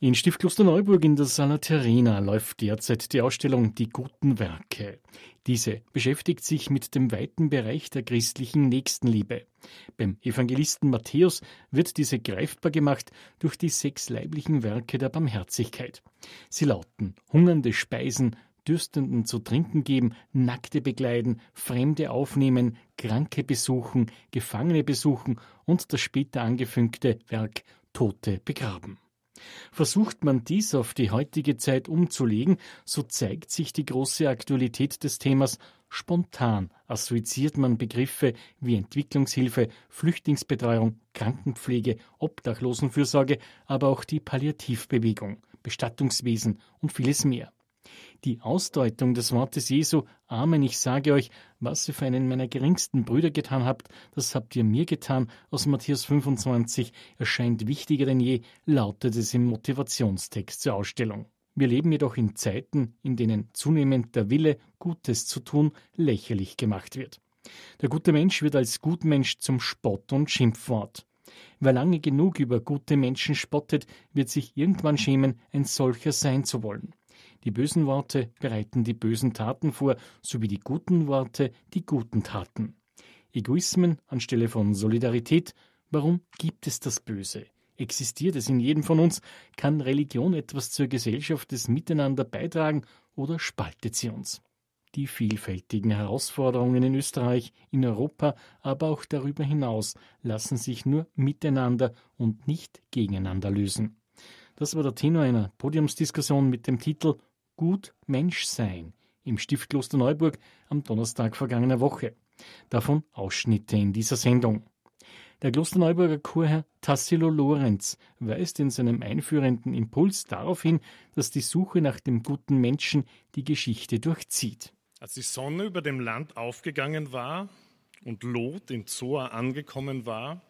In Stiftkloster Neuburg in der Sala Terena läuft derzeit die Ausstellung Die guten Werke. Diese beschäftigt sich mit dem weiten Bereich der christlichen Nächstenliebe. Beim Evangelisten Matthäus wird diese greifbar gemacht durch die sechs leiblichen Werke der Barmherzigkeit. Sie lauten Hungernde speisen, Dürstenden zu trinken geben, Nackte begleiten, Fremde aufnehmen, Kranke besuchen, Gefangene besuchen und das später angefügte Werk Tote begraben. Versucht man dies auf die heutige Zeit umzulegen, so zeigt sich die große Aktualität des Themas spontan assoziiert man Begriffe wie Entwicklungshilfe, Flüchtlingsbetreuung, Krankenpflege, Obdachlosenfürsorge, aber auch die Palliativbewegung, Bestattungswesen und vieles mehr. Die Ausdeutung des Wortes Jesu, Amen, ich sage euch, was ihr für einen meiner geringsten Brüder getan habt, das habt ihr mir getan, aus Matthäus 25, erscheint wichtiger denn je, lautet es im Motivationstext zur Ausstellung. Wir leben jedoch in Zeiten, in denen zunehmend der Wille, Gutes zu tun, lächerlich gemacht wird. Der gute Mensch wird als Gutmensch zum Spott und Schimpfwort. Wer lange genug über gute Menschen spottet, wird sich irgendwann schämen, ein solcher sein zu wollen. Die bösen Worte bereiten die bösen Taten vor, sowie die guten Worte die guten Taten. Egoismen anstelle von Solidarität. Warum gibt es das Böse? Existiert es in jedem von uns? Kann Religion etwas zur Gesellschaft des Miteinander beitragen oder spaltet sie uns? Die vielfältigen Herausforderungen in Österreich, in Europa, aber auch darüber hinaus lassen sich nur miteinander und nicht gegeneinander lösen. Das war der Tenor einer Podiumsdiskussion mit dem Titel Gut Mensch sein im Stiftkloster Neuburg am Donnerstag vergangener Woche. Davon Ausschnitte in dieser Sendung. Der Klosterneuburger Chorherr Tassilo Lorenz weist in seinem einführenden Impuls darauf hin, dass die Suche nach dem guten Menschen die Geschichte durchzieht. Als die Sonne über dem Land aufgegangen war und Lot in Zoa angekommen war,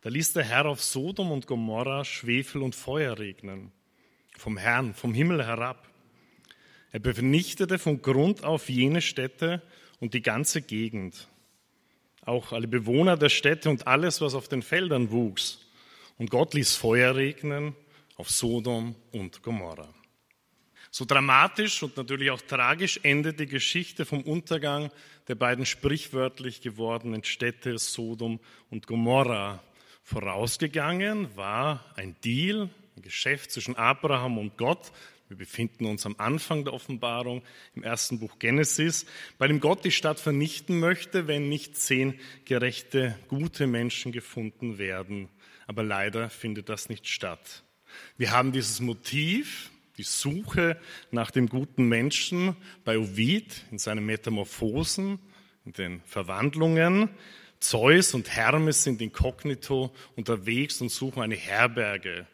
da ließ der Herr auf Sodom und Gomorra Schwefel und Feuer regnen, vom Herrn, vom Himmel herab. Er vernichtete von Grund auf jene Städte und die ganze Gegend, auch alle Bewohner der Städte und alles, was auf den Feldern wuchs. Und Gott ließ Feuer regnen auf Sodom und Gomorra. So dramatisch und natürlich auch tragisch endet die Geschichte vom Untergang der beiden sprichwörtlich gewordenen Städte Sodom und Gomorra. Vorausgegangen war ein Deal, ein Geschäft zwischen Abraham und Gott, wir befinden uns am Anfang der Offenbarung im ersten Buch Genesis, bei dem Gott die Stadt vernichten möchte, wenn nicht zehn gerechte, gute Menschen gefunden werden. Aber leider findet das nicht statt. Wir haben dieses Motiv, die Suche nach dem guten Menschen bei Ovid in seinen Metamorphosen, in den Verwandlungen. Zeus und Hermes sind inkognito unterwegs und suchen eine Herberge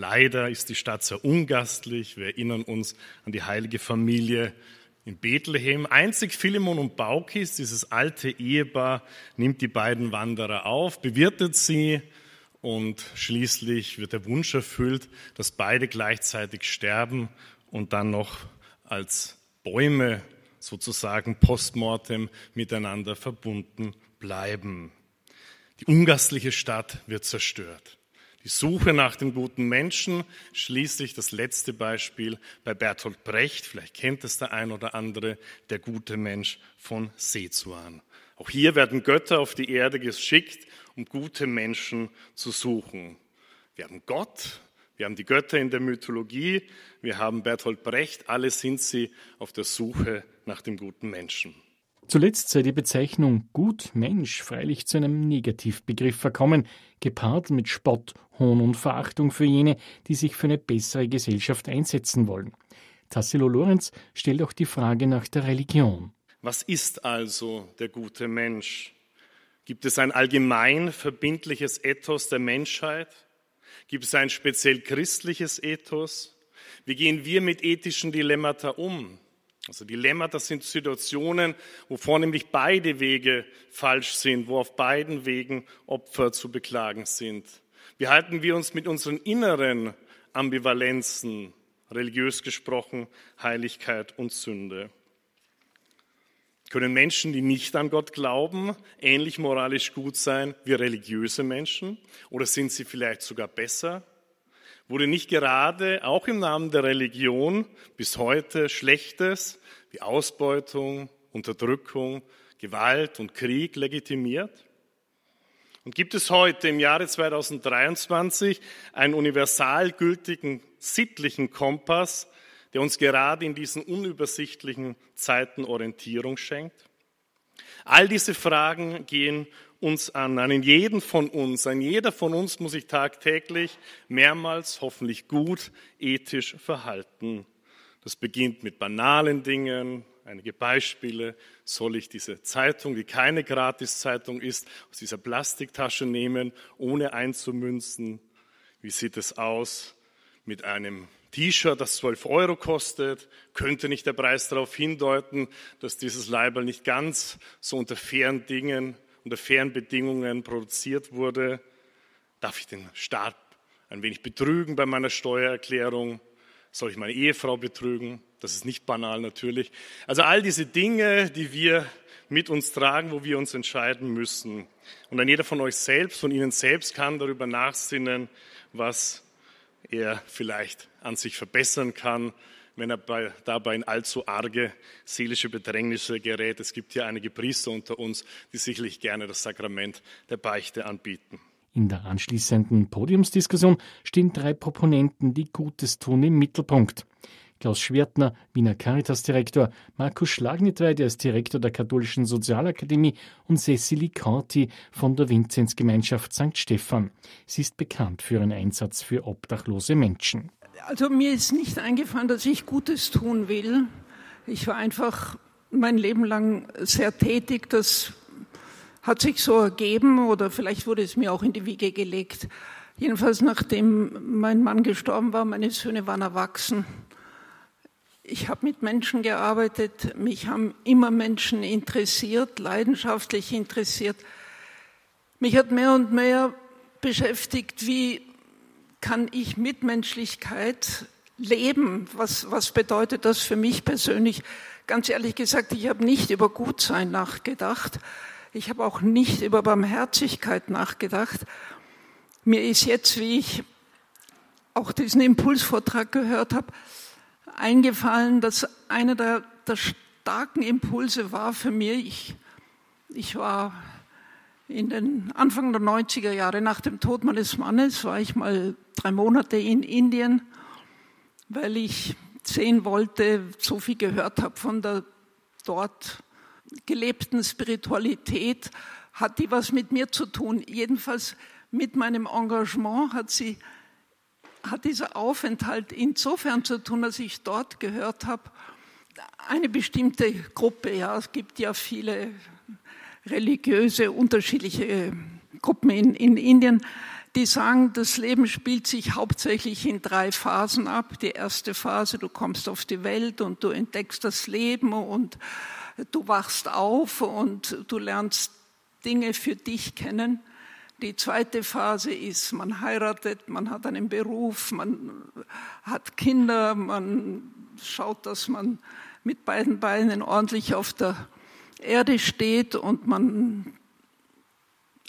Leider ist die Stadt sehr ungastlich. Wir erinnern uns an die heilige Familie in Bethlehem. Einzig Philemon und Baukis, dieses alte Ehepaar, nimmt die beiden Wanderer auf, bewirtet sie und schließlich wird der Wunsch erfüllt, dass beide gleichzeitig sterben und dann noch als Bäume sozusagen postmortem miteinander verbunden bleiben. Die ungastliche Stadt wird zerstört. Die Suche nach dem guten Menschen, schließlich das letzte Beispiel bei Bertolt Brecht, vielleicht kennt es der ein oder andere, der gute Mensch von Sezuan. Auch hier werden Götter auf die Erde geschickt, um gute Menschen zu suchen. Wir haben Gott, wir haben die Götter in der Mythologie, wir haben Bertolt Brecht, alle sind sie auf der Suche nach dem guten Menschen. Zuletzt sei die Bezeichnung Gut Mensch freilich zu einem Negativbegriff verkommen, gepaart mit Spott, Hohn und Verachtung für jene, die sich für eine bessere Gesellschaft einsetzen wollen. Tassilo Lorenz stellt auch die Frage nach der Religion. Was ist also der gute Mensch? Gibt es ein allgemein verbindliches Ethos der Menschheit? Gibt es ein speziell christliches Ethos? Wie gehen wir mit ethischen Dilemmata um? Also Dilemmata sind Situationen, wo vornehmlich beide Wege falsch sind, wo auf beiden Wegen Opfer zu beklagen sind. Wie halten wir uns mit unseren inneren Ambivalenzen, religiös gesprochen, Heiligkeit und Sünde? Können Menschen, die nicht an Gott glauben, ähnlich moralisch gut sein wie religiöse Menschen? Oder sind sie vielleicht sogar besser? Wurde nicht gerade, auch im Namen der Religion, bis heute Schlechtes wie Ausbeutung, Unterdrückung, Gewalt und Krieg legitimiert? Und gibt es heute im Jahre 2023 einen universal gültigen sittlichen Kompass, der uns gerade in diesen unübersichtlichen Zeiten Orientierung schenkt? All diese Fragen gehen uns an, an jeden von uns. An jeder von uns muss sich tagtäglich mehrmals hoffentlich gut ethisch verhalten. Das beginnt mit banalen Dingen. Einige Beispiele. Soll ich diese Zeitung, die keine Gratiszeitung ist, aus dieser Plastiktasche nehmen, ohne einzumünzen? Wie sieht es aus mit einem T-Shirt, das 12 Euro kostet, könnte nicht der Preis darauf hindeuten, dass dieses Leiberl nicht ganz so unter fairen Dingen, unter fairen Bedingungen produziert wurde? Darf ich den Staat ein wenig betrügen bei meiner Steuererklärung? Soll ich meine Ehefrau betrügen? Das ist nicht banal natürlich. Also all diese Dinge, die wir mit uns tragen, wo wir uns entscheiden müssen. Und dann jeder von euch selbst, von Ihnen selbst kann darüber nachsinnen, was er vielleicht an sich verbessern kann, wenn er bei, dabei in allzu arge seelische Bedrängnisse gerät. Es gibt hier einige Priester unter uns, die sicherlich gerne das Sakrament der Beichte anbieten. In der anschließenden Podiumsdiskussion stehen drei Proponenten, die Gutes tun, im Mittelpunkt. Klaus Schwertner, Wiener Caritas-Direktor, Markus Schlagnitweide als Direktor der Katholischen Sozialakademie und Cecily Corti von der Vinzenzgemeinschaft St. Stephan. Sie ist bekannt für ihren Einsatz für obdachlose Menschen. Also mir ist nicht eingefallen, dass ich Gutes tun will. Ich war einfach mein Leben lang sehr tätig. Das hat sich so ergeben oder vielleicht wurde es mir auch in die Wiege gelegt. Jedenfalls nachdem mein Mann gestorben war, meine Söhne waren erwachsen ich habe mit Menschen gearbeitet, mich haben immer Menschen interessiert, leidenschaftlich interessiert. Mich hat mehr und mehr beschäftigt, wie kann ich Mitmenschlichkeit leben? Was, was bedeutet das für mich persönlich? Ganz ehrlich gesagt, ich habe nicht über Gutsein nachgedacht. Ich habe auch nicht über Barmherzigkeit nachgedacht. Mir ist jetzt, wie ich auch diesen Impulsvortrag gehört habe, eingefallen, dass einer der, der starken Impulse war für mich. Ich war in den Anfang der 90er Jahre nach dem Tod meines Mannes, war ich mal drei Monate in Indien, weil ich sehen wollte, so viel gehört habe von der dort gelebten Spiritualität, hat die was mit mir zu tun. Jedenfalls mit meinem Engagement hat sie hat dieser Aufenthalt insofern zu tun, dass ich dort gehört habe, eine bestimmte Gruppe, ja, es gibt ja viele religiöse, unterschiedliche Gruppen in, in Indien, die sagen, das Leben spielt sich hauptsächlich in drei Phasen ab. Die erste Phase, du kommst auf die Welt und du entdeckst das Leben und du wachst auf und du lernst Dinge für dich kennen. Die zweite Phase ist, man heiratet, man hat einen Beruf, man hat Kinder, man schaut, dass man mit beiden Beinen ordentlich auf der Erde steht und man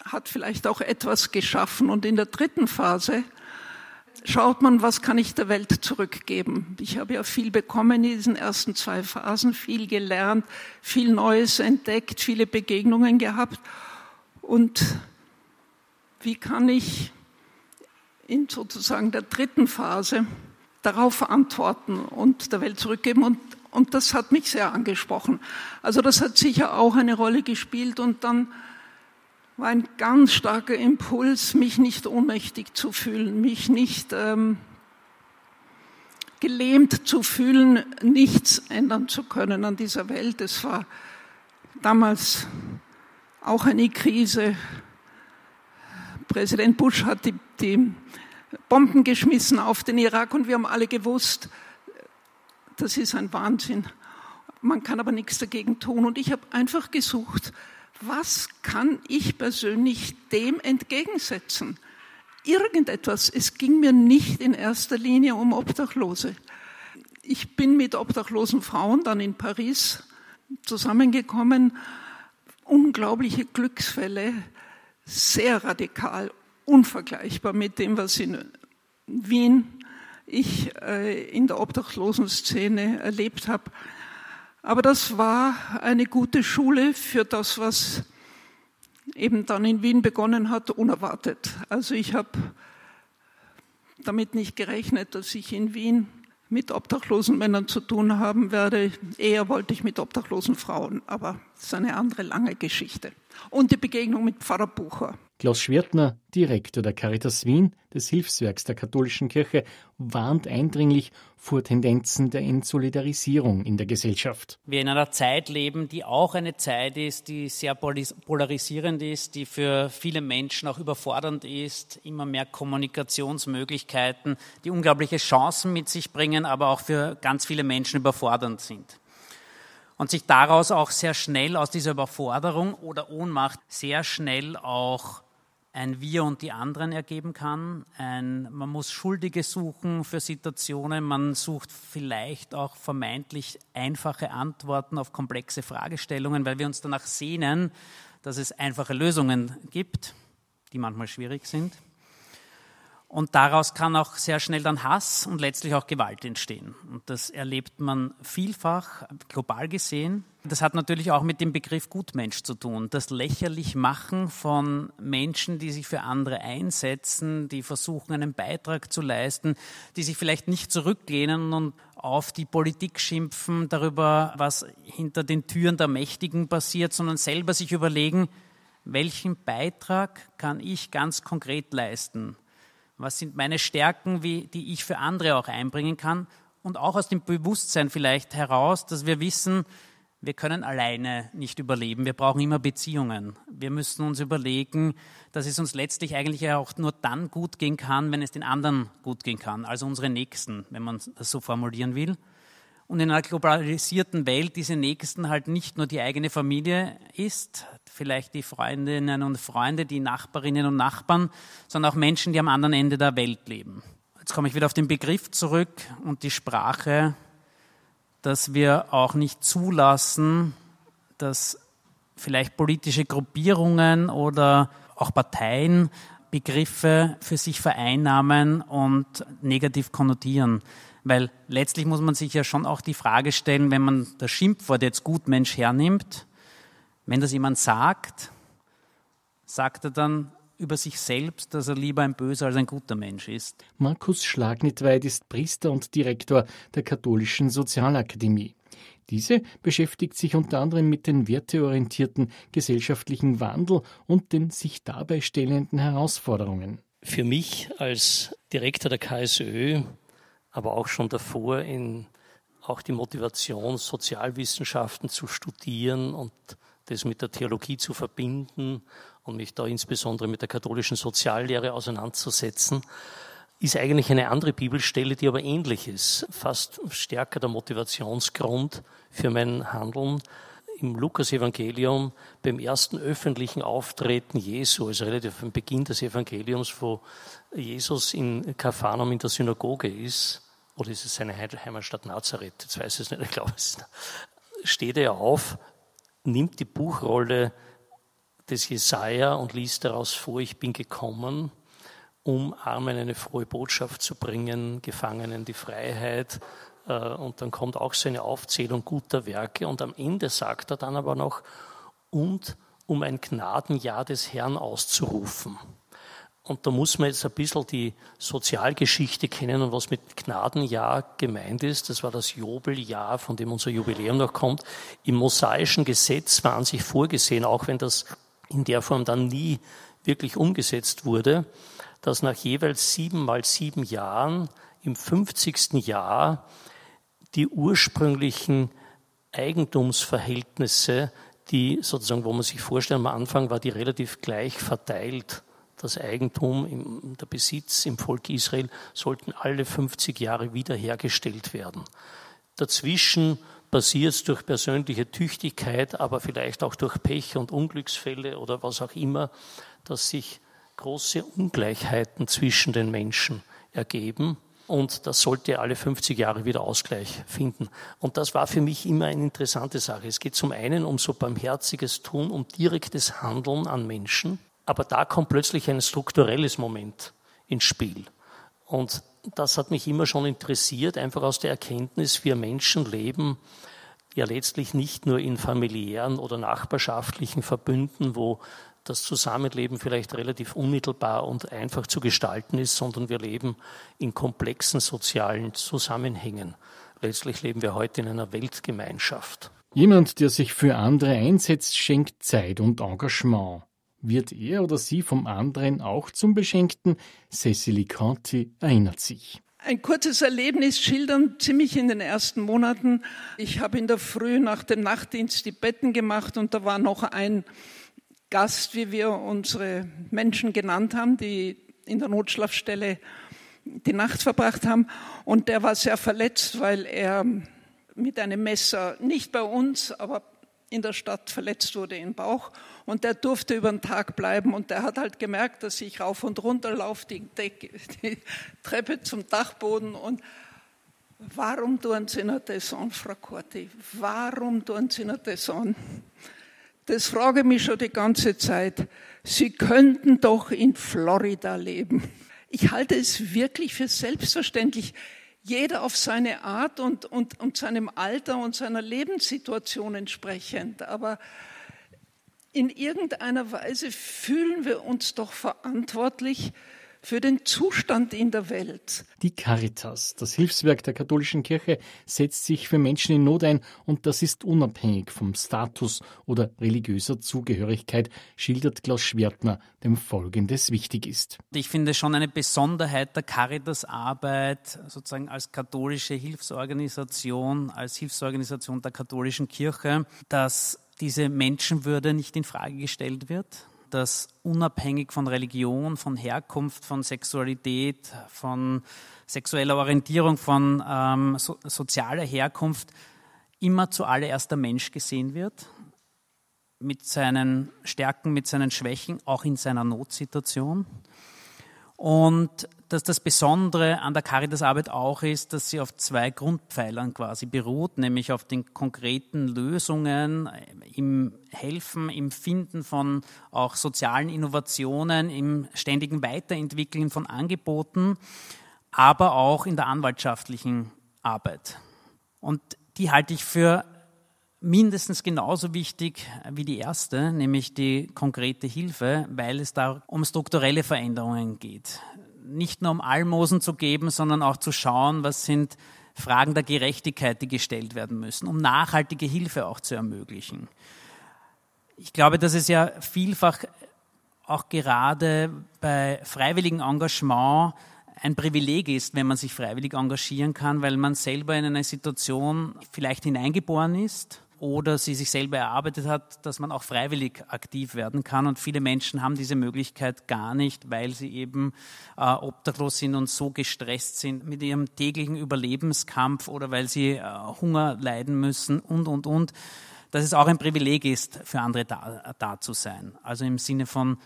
hat vielleicht auch etwas geschaffen. Und in der dritten Phase schaut man, was kann ich der Welt zurückgeben. Ich habe ja viel bekommen in diesen ersten zwei Phasen, viel gelernt, viel Neues entdeckt, viele Begegnungen gehabt. Und wie kann ich in sozusagen der dritten Phase darauf antworten und der Welt zurückgeben. Und, und das hat mich sehr angesprochen. Also das hat sicher auch eine Rolle gespielt. Und dann war ein ganz starker Impuls, mich nicht ohnmächtig zu fühlen, mich nicht ähm, gelähmt zu fühlen, nichts ändern zu können an dieser Welt. Es war damals auch eine Krise, Präsident Bush hat die, die Bomben geschmissen auf den Irak und wir haben alle gewusst, das ist ein Wahnsinn. Man kann aber nichts dagegen tun. Und ich habe einfach gesucht, was kann ich persönlich dem entgegensetzen? Irgendetwas. Es ging mir nicht in erster Linie um Obdachlose. Ich bin mit obdachlosen Frauen dann in Paris zusammengekommen. Unglaubliche Glücksfälle sehr radikal, unvergleichbar mit dem, was in Wien ich äh, in der Obdachlosenszene erlebt habe. Aber das war eine gute Schule für das, was eben dann in Wien begonnen hat, unerwartet. Also ich habe damit nicht gerechnet, dass ich in Wien mit obdachlosen Männern zu tun haben werde. Eher wollte ich mit obdachlosen Frauen, aber das ist eine andere lange Geschichte. Und die Begegnung mit Pfarrer Bucher. Klaus Schwertner, Direktor der Caritas Wien, des Hilfswerks der katholischen Kirche, warnt eindringlich vor Tendenzen der Entsolidarisierung in der Gesellschaft. Wir in einer Zeit leben, die auch eine Zeit ist, die sehr polarisierend ist, die für viele Menschen auch überfordernd ist, immer mehr Kommunikationsmöglichkeiten, die unglaubliche Chancen mit sich bringen, aber auch für ganz viele Menschen überfordernd sind und sich daraus auch sehr schnell aus dieser Überforderung oder Ohnmacht sehr schnell auch ein Wir und die anderen ergeben kann. Ein, man muss Schuldige suchen für Situationen, man sucht vielleicht auch vermeintlich einfache Antworten auf komplexe Fragestellungen, weil wir uns danach sehnen, dass es einfache Lösungen gibt, die manchmal schwierig sind. Und daraus kann auch sehr schnell dann Hass und letztlich auch Gewalt entstehen. Und das erlebt man vielfach, global gesehen. Das hat natürlich auch mit dem Begriff Gutmensch zu tun. Das lächerlich machen von Menschen, die sich für andere einsetzen, die versuchen, einen Beitrag zu leisten, die sich vielleicht nicht zurücklehnen und auf die Politik schimpfen darüber, was hinter den Türen der Mächtigen passiert, sondern selber sich überlegen, welchen Beitrag kann ich ganz konkret leisten? Was sind meine Stärken, wie, die ich für andere auch einbringen kann? Und auch aus dem Bewusstsein vielleicht heraus, dass wir wissen, wir können alleine nicht überleben. Wir brauchen immer Beziehungen. Wir müssen uns überlegen, dass es uns letztlich eigentlich auch nur dann gut gehen kann, wenn es den anderen gut gehen kann, also unsere Nächsten, wenn man das so formulieren will. Und in einer globalisierten Welt diese Nächsten halt nicht nur die eigene Familie ist, vielleicht die Freundinnen und Freunde, die Nachbarinnen und Nachbarn, sondern auch Menschen, die am anderen Ende der Welt leben. Jetzt komme ich wieder auf den Begriff zurück und die Sprache, dass wir auch nicht zulassen, dass vielleicht politische Gruppierungen oder auch Parteien Begriffe für sich vereinnahmen und negativ konnotieren. Weil letztlich muss man sich ja schon auch die Frage stellen, wenn man das Schimpfwort jetzt Gutmensch hernimmt, wenn das jemand sagt, sagt er dann über sich selbst, dass er lieber ein böser als ein guter Mensch ist. Markus Schlagnitweit ist Priester und Direktor der Katholischen Sozialakademie. Diese beschäftigt sich unter anderem mit den werteorientierten gesellschaftlichen Wandel und den sich dabei stellenden Herausforderungen. Für mich als Direktor der KSÖ, aber auch schon davor in auch die Motivation, Sozialwissenschaften zu studieren und das mit der Theologie zu verbinden und mich da insbesondere mit der katholischen Soziallehre auseinanderzusetzen, ist eigentlich eine andere Bibelstelle, die aber ähnlich ist. Fast stärker der Motivationsgrund für mein Handeln. Im Lukas-Evangelium beim ersten öffentlichen Auftreten Jesu, also relativ am Beginn des Evangeliums, wo Jesus in Kapharnaum in der Synagoge ist, oder ist es seine Heimatstadt Nazareth? Jetzt weiß ich es nicht, ich glaube es steht er auf nimmt die Buchrolle des Jesaja und liest daraus vor, ich bin gekommen, um Armen eine frohe Botschaft zu bringen, Gefangenen die Freiheit. Äh, und dann kommt auch seine Aufzählung guter Werke. Und am Ende sagt er dann aber noch, und um ein Gnadenjahr des Herrn auszurufen. Und da muss man jetzt ein bisschen die Sozialgeschichte kennen und was mit Gnadenjahr gemeint ist. Das war das Jobeljahr, von dem unser Jubiläum noch kommt. Im mosaischen Gesetz war an sich vorgesehen, auch wenn das in der Form dann nie wirklich umgesetzt wurde, dass nach jeweils sieben mal sieben Jahren im 50. Jahr die ursprünglichen Eigentumsverhältnisse, die sozusagen, wo man sich vorstellt, am Anfang war die relativ gleich verteilt das Eigentum, der Besitz im Volk Israel sollten alle 50 Jahre wiederhergestellt werden. Dazwischen passiert es durch persönliche Tüchtigkeit, aber vielleicht auch durch Pech und Unglücksfälle oder was auch immer, dass sich große Ungleichheiten zwischen den Menschen ergeben. Und das sollte alle 50 Jahre wieder Ausgleich finden. Und das war für mich immer eine interessante Sache. Es geht zum einen um so barmherziges Tun, um direktes Handeln an Menschen. Aber da kommt plötzlich ein strukturelles Moment ins Spiel. Und das hat mich immer schon interessiert, einfach aus der Erkenntnis, wir Menschen leben ja letztlich nicht nur in familiären oder nachbarschaftlichen Verbünden, wo das Zusammenleben vielleicht relativ unmittelbar und einfach zu gestalten ist, sondern wir leben in komplexen sozialen Zusammenhängen. Letztlich leben wir heute in einer Weltgemeinschaft. Jemand, der sich für andere einsetzt, schenkt Zeit und Engagement. Wird er oder sie vom anderen auch zum Beschenkten? Cecily Conti erinnert sich. Ein kurzes Erlebnis schildern, ziemlich in den ersten Monaten. Ich habe in der Früh nach dem Nachtdienst die Betten gemacht und da war noch ein Gast, wie wir unsere Menschen genannt haben, die in der Notschlafstelle die Nacht verbracht haben. Und der war sehr verletzt, weil er mit einem Messer nicht bei uns, aber in der Stadt verletzt wurde im Bauch und der durfte über den Tag bleiben und der hat halt gemerkt, dass ich rauf und runter laufe, die, die Treppe zum Dachboden und warum tun Sie das an, Frau Corti? Warum tun Sie das an? Das frage ich mich schon die ganze Zeit. Sie könnten doch in Florida leben. Ich halte es wirklich für selbstverständlich jeder auf seine Art und, und, und seinem Alter und seiner Lebenssituation entsprechend. Aber in irgendeiner Weise fühlen wir uns doch verantwortlich für den Zustand in der Welt. Die Caritas, das Hilfswerk der katholischen Kirche, setzt sich für Menschen in Not ein und das ist unabhängig vom Status oder religiöser Zugehörigkeit, schildert Klaus Schwertner, dem Folgendes wichtig ist. Ich finde schon eine Besonderheit der Caritas-Arbeit sozusagen als katholische Hilfsorganisation, als Hilfsorganisation der katholischen Kirche, dass diese Menschenwürde nicht in Frage gestellt wird, dass unabhängig von Religion, von Herkunft, von Sexualität, von sexueller Orientierung, von ähm, so, sozialer Herkunft immer zuallererst der Mensch gesehen wird, mit seinen Stärken, mit seinen Schwächen, auch in seiner Notsituation. Und dass das Besondere an der Caritas-Arbeit auch ist, dass sie auf zwei Grundpfeilern quasi beruht, nämlich auf den konkreten Lösungen im Helfen, im Finden von auch sozialen Innovationen, im ständigen Weiterentwickeln von Angeboten, aber auch in der anwaltschaftlichen Arbeit. Und die halte ich für mindestens genauso wichtig wie die erste, nämlich die konkrete Hilfe, weil es da um strukturelle Veränderungen geht nicht nur um Almosen zu geben, sondern auch zu schauen, was sind Fragen der Gerechtigkeit, die gestellt werden müssen, um nachhaltige Hilfe auch zu ermöglichen. Ich glaube, dass es ja vielfach auch gerade bei freiwilligem Engagement ein Privileg ist, wenn man sich freiwillig engagieren kann, weil man selber in eine Situation vielleicht hineingeboren ist oder sie sich selber erarbeitet hat, dass man auch freiwillig aktiv werden kann. Und viele Menschen haben diese Möglichkeit gar nicht, weil sie eben äh, obdachlos sind und so gestresst sind mit ihrem täglichen Überlebenskampf oder weil sie äh, Hunger leiden müssen und, und, und. Dass es auch ein Privileg ist, für andere da, da zu sein. Also im Sinne von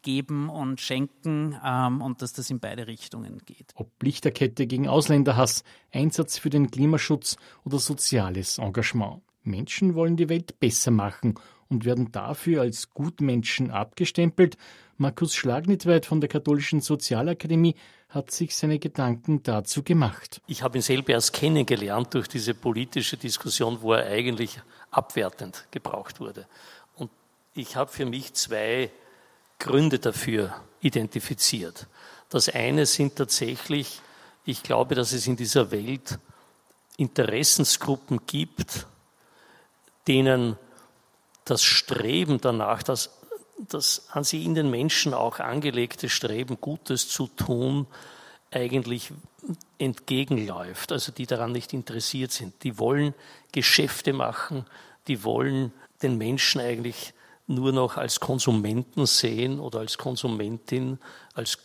geben und schenken ähm, und dass das in beide Richtungen geht. Ob Lichterkette gegen Ausländerhass, Einsatz für den Klimaschutz oder soziales Engagement. Menschen wollen die Welt besser machen und werden dafür als Gutmenschen abgestempelt. Markus Schlagnitweit von der Katholischen Sozialakademie hat sich seine Gedanken dazu gemacht. Ich habe ihn selber erst kennengelernt durch diese politische Diskussion, wo er eigentlich abwertend gebraucht wurde. Und ich habe für mich zwei Gründe dafür identifiziert. Das eine sind tatsächlich, ich glaube, dass es in dieser Welt Interessensgruppen gibt, denen das Streben danach, das, das an sie in den Menschen auch angelegte Streben, Gutes zu tun, eigentlich entgegenläuft, also die daran nicht interessiert sind. Die wollen Geschäfte machen, die wollen den Menschen eigentlich nur noch als Konsumenten sehen oder als Konsumentin als,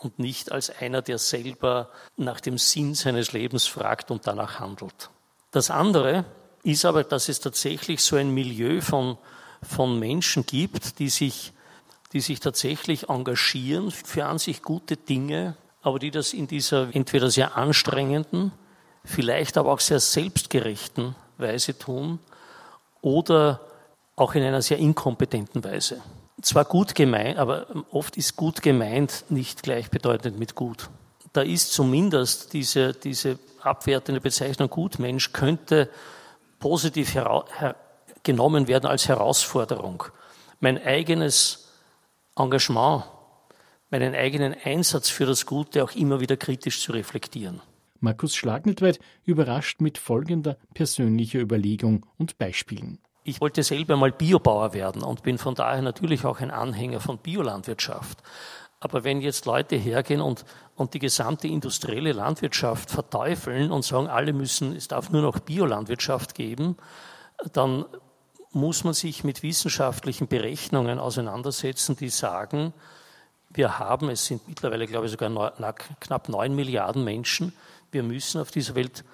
und nicht als einer, der selber nach dem Sinn seines Lebens fragt und danach handelt. Das andere, ist aber, dass es tatsächlich so ein Milieu von, von Menschen gibt, die sich, die sich tatsächlich engagieren für an sich gute Dinge, aber die das in dieser entweder sehr anstrengenden, vielleicht aber auch sehr selbstgerechten Weise tun oder auch in einer sehr inkompetenten Weise. Zwar gut gemeint, aber oft ist gut gemeint nicht gleichbedeutend mit gut. da ist zumindest diese, diese abwertende Bezeichnung Gutmensch könnte positiv genommen werden als Herausforderung. Mein eigenes Engagement, meinen eigenen Einsatz für das Gute auch immer wieder kritisch zu reflektieren. Markus Schlagnetweit überrascht mit folgender persönlicher Überlegung und Beispielen. Ich wollte selber mal Biobauer werden und bin von daher natürlich auch ein Anhänger von Biolandwirtschaft. Aber wenn jetzt Leute hergehen und, und die gesamte industrielle Landwirtschaft verteufeln und sagen, alle müssen, es darf nur noch Biolandwirtschaft geben, dann muss man sich mit wissenschaftlichen Berechnungen auseinandersetzen, die sagen, wir haben, es sind mittlerweile, glaube ich, sogar knapp neun Milliarden Menschen, wir müssen auf dieser Welt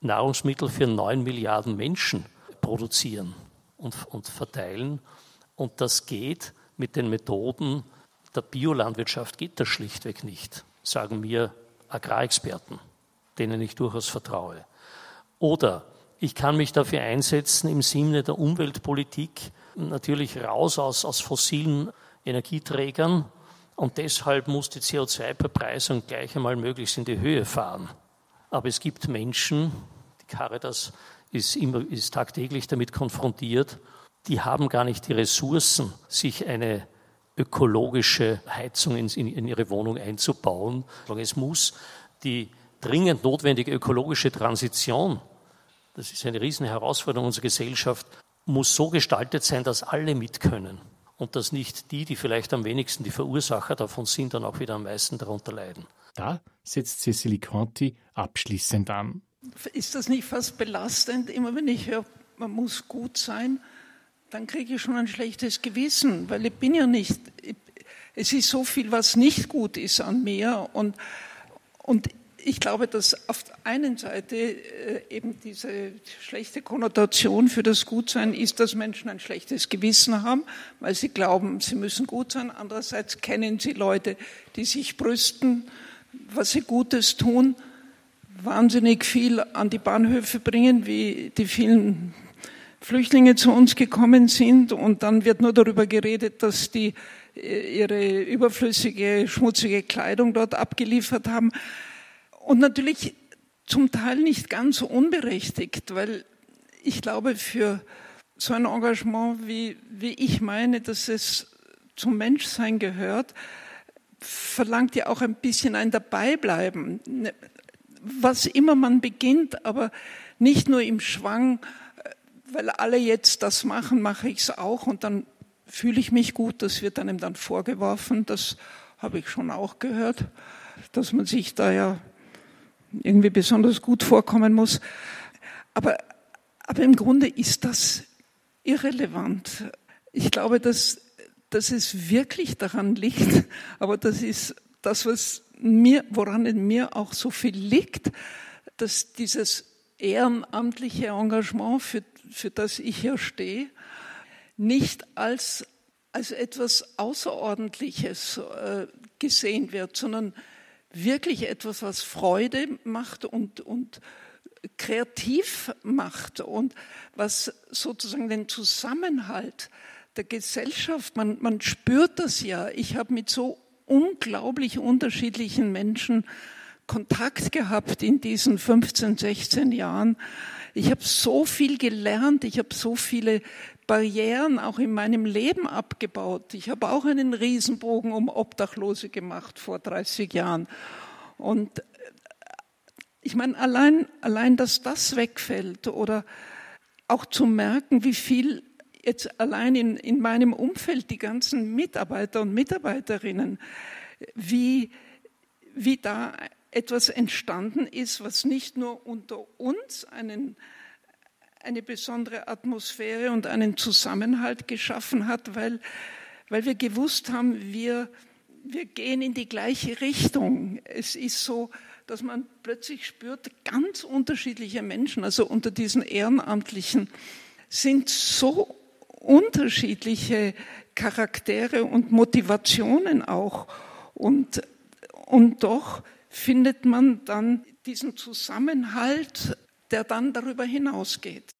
Nahrungsmittel für neun Milliarden Menschen produzieren und, und verteilen. Und das geht mit den Methoden, der Biolandwirtschaft geht das schlichtweg nicht, sagen mir Agrarexperten, denen ich durchaus vertraue. Oder ich kann mich dafür einsetzen im Sinne der Umweltpolitik, natürlich raus aus, aus fossilen Energieträgern und deshalb muss die CO2-Bepreisung gleich einmal möglichst in die Höhe fahren. Aber es gibt Menschen, die Caritas ist, immer, ist tagtäglich damit konfrontiert, die haben gar nicht die Ressourcen, sich eine ökologische Heizung in, in, in ihre Wohnung einzubauen. Es muss die dringend notwendige ökologische Transition, das ist eine riesen Herausforderung unserer Gesellschaft, muss so gestaltet sein, dass alle mitkönnen und dass nicht die, die vielleicht am wenigsten die Verursacher davon sind, dann auch wieder am meisten darunter leiden. Da setzt Cecily Conti abschließend an. Ist das nicht fast belastend, immer wenn ich höre, man muss gut sein? Dann kriege ich schon ein schlechtes Gewissen, weil ich bin ja nicht, es ist so viel, was nicht gut ist an mir und, und ich glaube, dass auf der einen Seite äh, eben diese schlechte Konnotation für das Gutsein ist, dass Menschen ein schlechtes Gewissen haben, weil sie glauben, sie müssen gut sein. Andererseits kennen sie Leute, die sich brüsten, was sie Gutes tun, wahnsinnig viel an die Bahnhöfe bringen, wie die vielen Flüchtlinge zu uns gekommen sind und dann wird nur darüber geredet, dass die äh, ihre überflüssige, schmutzige Kleidung dort abgeliefert haben. Und natürlich zum Teil nicht ganz unberechtigt, weil ich glaube, für so ein Engagement, wie, wie ich meine, dass es zum Menschsein gehört, verlangt ja auch ein bisschen ein Dabeibleiben. Was immer man beginnt, aber nicht nur im Schwang, weil alle jetzt das machen, mache ich es auch und dann fühle ich mich gut. Das wird einem dann vorgeworfen. Das habe ich schon auch gehört, dass man sich da ja irgendwie besonders gut vorkommen muss. Aber, aber im Grunde ist das irrelevant. Ich glaube, dass, dass es wirklich daran liegt, aber das ist das, was mir, woran in mir auch so viel liegt, dass dieses ehrenamtliche Engagement, für, für das ich hier stehe, nicht als, als etwas Außerordentliches äh, gesehen wird, sondern wirklich etwas, was Freude macht und, und kreativ macht und was sozusagen den Zusammenhalt der Gesellschaft, man, man spürt das ja. Ich habe mit so unglaublich unterschiedlichen Menschen Kontakt gehabt in diesen 15, 16 Jahren. Ich habe so viel gelernt, ich habe so viele Barrieren auch in meinem Leben abgebaut. Ich habe auch einen Riesenbogen um Obdachlose gemacht vor 30 Jahren. Und äh, ich meine, allein, allein, dass das wegfällt oder auch zu merken, wie viel jetzt allein in, in meinem Umfeld die ganzen Mitarbeiter und Mitarbeiterinnen, wie, wie da etwas entstanden ist, was nicht nur unter uns einen, eine besondere Atmosphäre und einen Zusammenhalt geschaffen hat, weil, weil wir gewusst haben, wir, wir gehen in die gleiche Richtung. Es ist so, dass man plötzlich spürt, ganz unterschiedliche Menschen, also unter diesen Ehrenamtlichen, sind so unterschiedliche Charaktere und Motivationen auch. Und, und doch findet man dann diesen Zusammenhalt, der dann darüber hinausgeht.